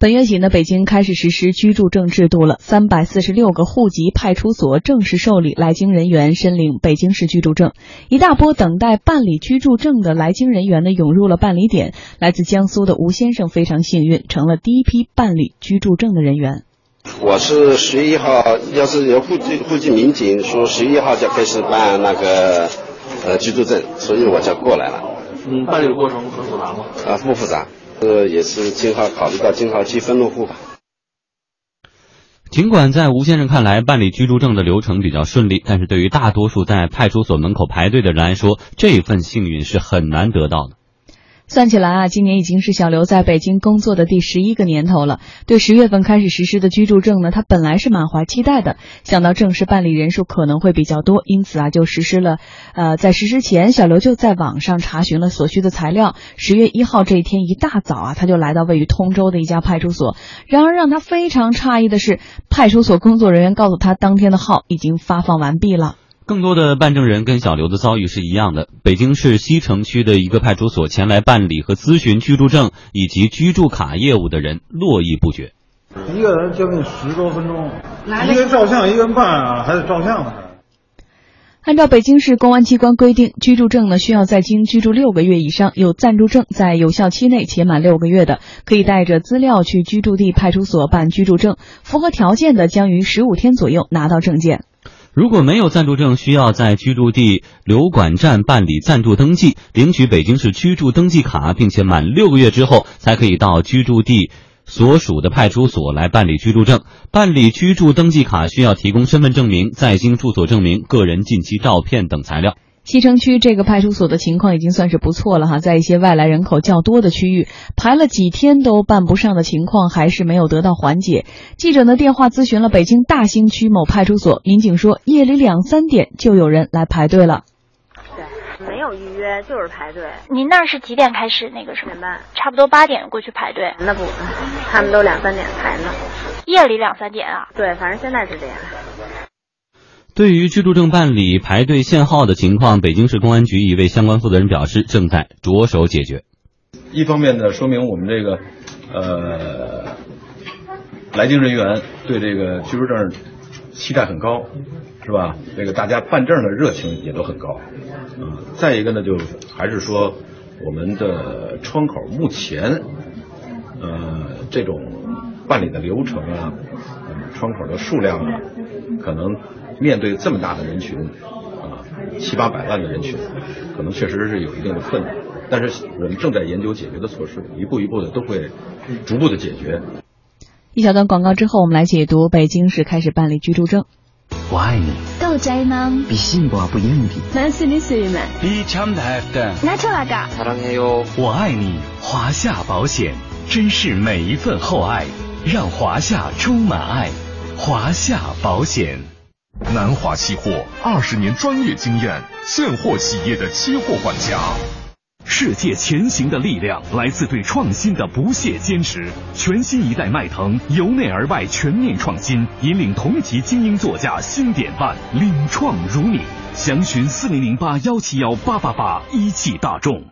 本月起呢，北京开始实施居住证制度了。三百四十六个户籍派出所正式受理来京人员申领北京市居住证。一大波等待办理居住证的来京人员呢，涌入了办理点。来自江苏的吴先生非常幸运，成了第一批办理居住证的人员。我是十月一号，要是有户籍户籍民警说十月一号就开始办那个呃居住证，所以我就过来了。嗯，办理的过程很复杂吗？啊，不复杂。这，也是经考考虑到经考积分落户吧。尽管在吴先生看来办理居住证的流程比较顺利，但是对于大多数在派出所门口排队的人来说，这份幸运是很难得到的。算起来啊，今年已经是小刘在北京工作的第十一个年头了。对十月份开始实施的居住证呢，他本来是满怀期待的。想到正式办理人数可能会比较多，因此啊，就实施了。呃，在实施前，小刘就在网上查询了所需的材料。十月一号这一天一大早啊，他就来到位于通州的一家派出所。然而让他非常诧异的是，派出所工作人员告诉他，当天的号已经发放完毕了。更多的办证人跟小刘的遭遇是一样的。北京市西城区的一个派出所前来办理和咨询居住证以及居住卡业务的人络绎不绝。一个人将近十多分钟，一个人照相，一个人办啊，还得照相呢。按照北京市公安机关规定，居住证呢需要在京居住六个月以上，有暂住证在有效期内且满六个月的，可以带着资料去居住地派出所办居住证。符合条件的，将于十五天左右拿到证件。如果没有暂住证，需要在居住地留管站办理暂住登记，领取北京市居住登记卡，并且满六个月之后，才可以到居住地所属的派出所来办理居住证。办理居住登记卡需要提供身份证明、在京住所证明、个人近期照片等材料。西城区这个派出所的情况已经算是不错了哈，在一些外来人口较多的区域，排了几天都办不上的情况还是没有得到缓解。记者呢电话咨询了北京大兴区某派出所，民警说夜里两三点就有人来排队了。对，没有预约就是排队。您那是几点开始那个什么？点半，差不多八点过去排队。那不，他们都两三点排呢。夜里两三点啊？对，反正现在是这样。对于居住证办理排队限号的情况，北京市公安局一位相关负责人表示，正在着手解决。一方面呢，说明我们这个呃来京人员对这个居住证期待很高，是吧？这个大家办证的热情也都很高。嗯，再一个呢，就还是说我们的窗口目前呃这种办理的流程啊，窗口的数量啊，可能。面对这么大的人群，啊，七八百万的人群，可能确实是有一定的困难。但是我们正在研究解决的措施，一步一步的都会逐步的解决。一小段广告之后，我们来解读北京市开始办理居住证。我爱你。够宅吗？比幸福不一样的。男士女士们。比强大的。拿出来个。我爱你，华夏保险，珍视每一份厚爱，让华夏充满爱。华夏保险。南华期货二十年专业经验，现货企业的期货管家。世界前行的力量来自对创新的不懈坚持。全新一代迈腾由内而外全面创新，引领同级精英座驾新典范，领创如你。详询四零零八幺七幺八八八，一汽大众。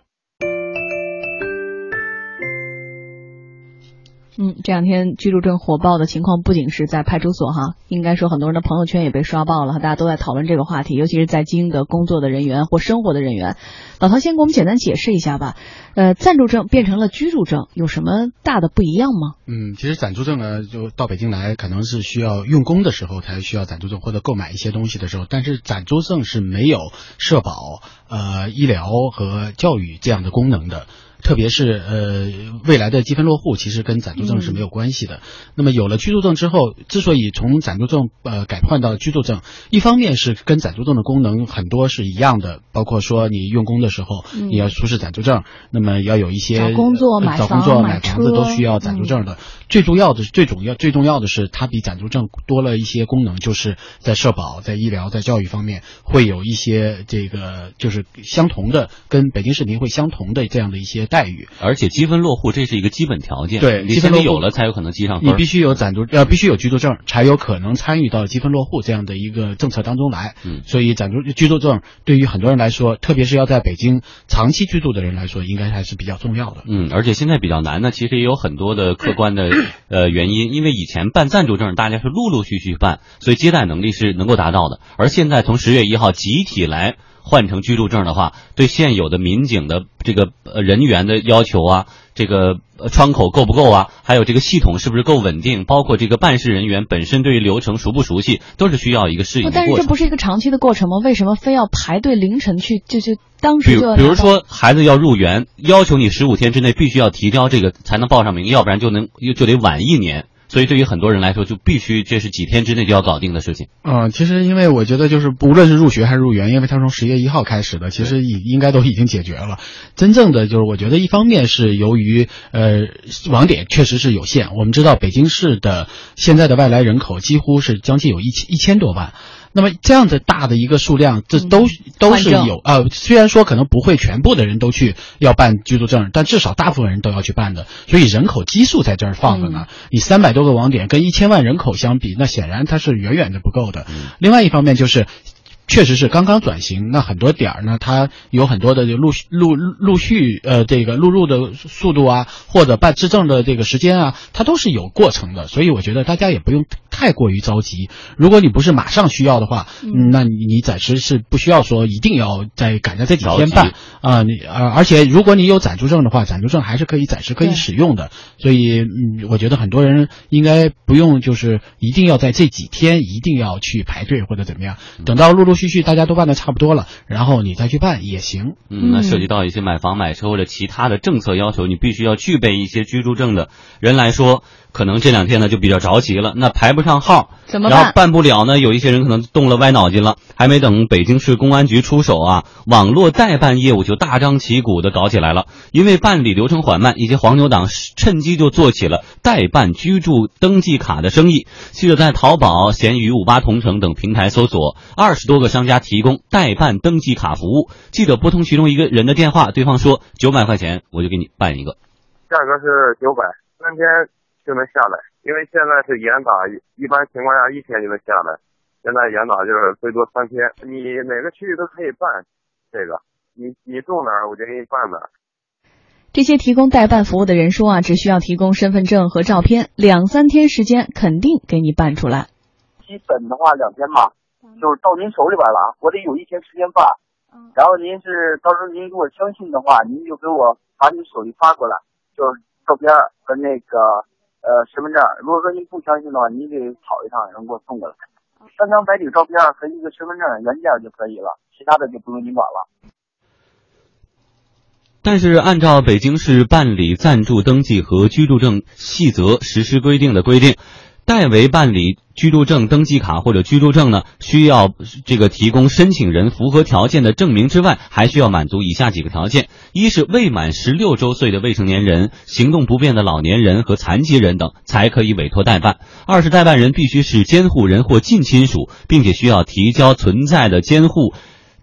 嗯，这两天居住证火爆的情况不仅是在派出所哈，应该说很多人的朋友圈也被刷爆了，大家都在讨论这个话题，尤其是在京的工作的人员或生活的人员。老陶先给我们简单解释一下吧，呃，暂住证变成了居住证，有什么大的不一样吗？嗯，其实暂住证呢，就到北京来可能是需要用工的时候才需要暂住证，或者购买一些东西的时候，但是暂住证是没有社保、呃医疗和教育这样的功能的。特别是呃未来的积分落户，其实跟暂住证是没有关系的。那么有了居住证之后，之所以从暂住证呃改换到居住证，一方面是跟暂住证的功能很多是一样的，包括说你用工的时候你要出示暂住证，那么要有一些找工作、买找工作、买房子都需要暂住证的。最重要的、最重要、最重要的是，它比暂住证多了一些功能，就是在社保、在医疗、在教育方面会有一些这个就是相同的，跟北京市民会相同的这样的一些。待遇。而且积分落户这是一个基本条件，对，积分落户有了才有可能积上分。你必须有暂住呃，必须有居住证，才有可能参与到积分落户这样的一个政策当中来。嗯，所以暂住居住证对于很多人来说，特别是要在北京长期居住的人来说，应该还是比较重要的。嗯，而且现在比较难呢，其实也有很多的客观的 呃原因，因为以前办暂住证大家是陆陆续续办，所以接待能力是能够达到的，而现在从十月一号集体来。换成居住证的话，对现有的民警的这个呃人员的要求啊，这个窗口够不够啊，还有这个系统是不是够稳定，包括这个办事人员本身对于流程熟不熟悉，都是需要一个适应的但是这不是一个长期的过程吗？为什么非要排队凌晨去？就就当时就比如说孩子要入园，要求你十五天之内必须要提交这个才能报上名，要不然就能就得晚一年。所以，对于很多人来说，就必须这是几天之内就要搞定的事情。嗯，其实因为我觉得，就是无论是入学还是入园，因为它从十月一号开始的，其实已应该都已经解决了。真正的就是，我觉得一方面是由于呃网点确实是有限。我们知道北京市的现在的外来人口几乎是将近有一千一千多万。那么这样的大的一个数量，这都都是有啊。虽然说可能不会全部的人都去要办居住证，但至少大部分人都要去办的。所以人口基数在这儿放着呢。你三百多个网点跟一千万人口相比，那显然它是远远的不够的。另外一方面就是。确实是刚刚转型，那很多点儿呢，它有很多的陆续陆陆续呃这个录入的速度啊，或者办质证的这个时间啊，它都是有过程的，所以我觉得大家也不用太过于着急。如果你不是马上需要的话，嗯，那你你暂时是不需要说一定要在赶在这几天办啊。你而而且如果你有暂住证的话，暂住证还是可以暂时可以使用的。所以嗯，我觉得很多人应该不用就是一定要在这几天一定要去排队或者怎么样，等到陆陆。续续大家都办的差不多了，然后你再去办也行。嗯，那涉及到一些买房买车或者其他的政策要求，你必须要具备一些居住证的人来说，可能这两天呢就比较着急了。那排不上号，怎么办？然后办不了呢？有一些人可能动了歪脑筋了，还没等北京市公安局出手啊，网络代办业务就大张旗鼓的搞起来了。因为办理流程缓慢，一些黄牛党趁机就做起了代办居住登记卡的生意。记者在淘宝、闲鱼、五八同城等平台搜索二十多个。商家提供代办登记卡服务，记者拨通其中一个人的电话，对方说九百块钱我就给你办一个，价格是九百，三天就能下来，因为现在是严打，一般情况下一天就能下来，现在严打就是最多三天，你哪个区域都可以办这个，你你住哪儿我就给你办哪儿。这些提供代办服务的人说啊，只需要提供身份证和照片，两三天时间肯定给你办出来。基本的话两天吧。就是到您手里边了，我得有一天时间办。然后您是到时候您如果相信的话，您就给我把你手机发过来，就是照片和那个呃身份证。如果说您不相信的话，您得跑一趟，然后给我送过来。三张白底照片和一个身份证原件就可以了，其他的就不用您管了。但是按照北京市办理暂住登记和居住证细则实施规定的规定。代为办理居住证、登记卡或者居住证呢，需要这个提供申请人符合条件的证明之外，还需要满足以下几个条件：一是未满十六周岁的未成年人、行动不便的老年人和残疾人等才可以委托代办；二是代办人必须是监护人或近亲属，并且需要提交存在的监护。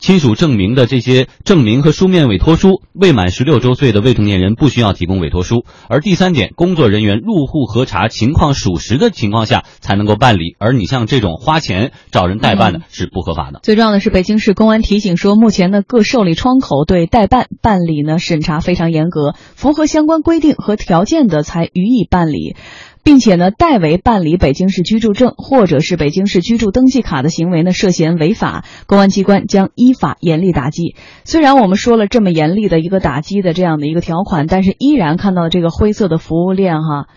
亲属证明的这些证明和书面委托书，未满十六周岁的未成年人不需要提供委托书。而第三点，工作人员入户核查情况属实的情况下才能够办理。而你像这种花钱找人代办的是不合法的。最重要的是，北京市公安提醒说，目前的各受理窗口对代办办理呢审查非常严格，符合相关规定和条件的才予以办理。并且呢，代为办理北京市居住证或者是北京市居住登记卡的行为呢，涉嫌违法，公安机关将依法严厉打击。虽然我们说了这么严厉的一个打击的这样的一个条款，但是依然看到这个灰色的服务链哈。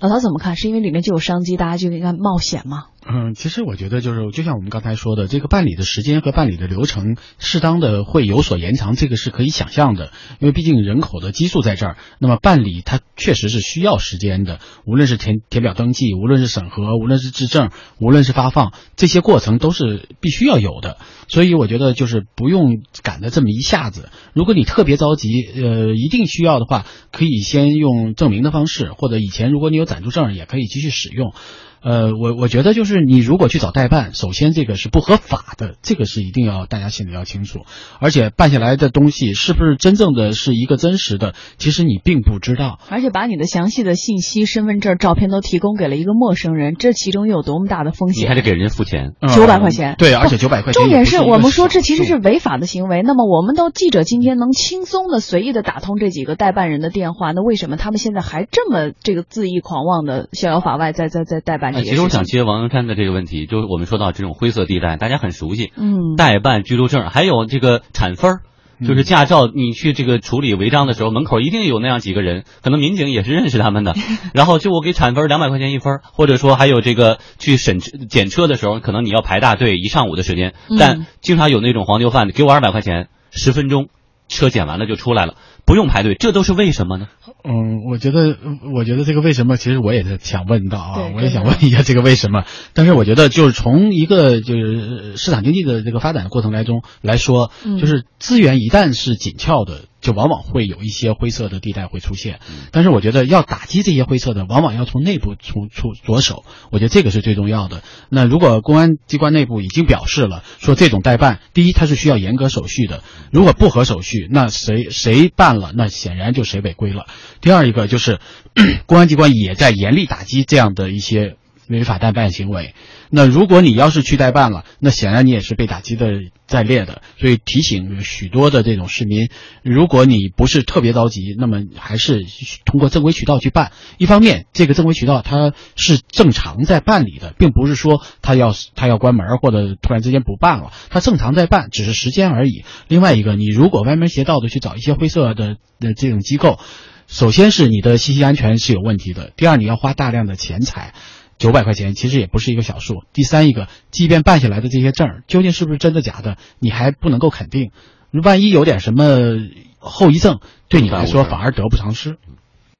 老陶怎么看？是因为里面就有商机，大家就应该冒险吗？嗯，其实我觉得就是，就像我们刚才说的，这个办理的时间和办理的流程，适当的会有所延长，这个是可以想象的。因为毕竟人口的基数在这儿，那么办理它确实是需要时间的。无论是填填表登记，无论是审核，无论是质证，无论是发放，这些过程都是必须要有的。所以我觉得就是不用赶的这么一下子。如果你特别着急，呃，一定需要的话，可以先用证明的方式，或者以前如果你有暂住证，也可以继续使用。呃，我我觉得就是你如果去找代办，首先这个是不合法的，这个是一定要大家心里要清楚。而且办下来的东西是不是真正的是一个真实的，其实你并不知道。而且把你的详细的信息、身份证、照片都提供给了一个陌生人，这其中又有多么大的风险？你还得给人家付钱，九百块钱。对，而且九百块钱。重点是我们说这其实是违法的行为。那么我们都记者今天能轻松的、随意的打通这几个代办人的电话，那为什么他们现在还这么这个恣意狂妄的、逍遥法外，在在在代办这些？其实我想接王山的这个问题，就是我们说到这种灰色地带，大家很熟悉，嗯，代办居住证，还有这个产分儿，就是驾照，你去这个处理违章的时候，门口一定有那样几个人，可能民警也是认识他们的，然后就我给产分两百块钱一分，或者说还有这个去审检车的时候，可能你要排大队一上午的时间，但经常有那种黄牛贩子给我二百块钱，十分钟车检完了就出来了。不用排队，这都是为什么呢？嗯，我觉得，我觉得这个为什么，其实我也是想问到啊，我也想问一下这个为什么。但是我觉得，就是从一个就是市场经济的这个发展过程来中来说，就是资源一旦是紧俏的。就往往会有一些灰色的地带会出现，但是我觉得要打击这些灰色的，往往要从内部从出着手，我觉得这个是最重要的。那如果公安机关内部已经表示了，说这种代办，第一它是需要严格手续的，如果不合手续，那谁谁办了，那显然就谁违规了。第二一个就是 公安机关也在严厉打击这样的一些。违法代办行为，那如果你要是去代办了，那显然你也是被打击的在列的。所以提醒许多的这种市民，如果你不是特别着急，那么还是通过正规渠道去办。一方面，这个正规渠道它是正常在办理的，并不是说它要它要关门或者突然之间不办了，它正常在办，只是时间而已。另外一个，你如果歪门邪道的去找一些灰色的的这种机构，首先是你的信息安全是有问题的，第二你要花大量的钱财。九百块钱其实也不是一个小数。第三一个，即便办下来的这些证究竟是不是真的假的，你还不能够肯定。万一有点什么后遗症，对你来说反而得不偿失。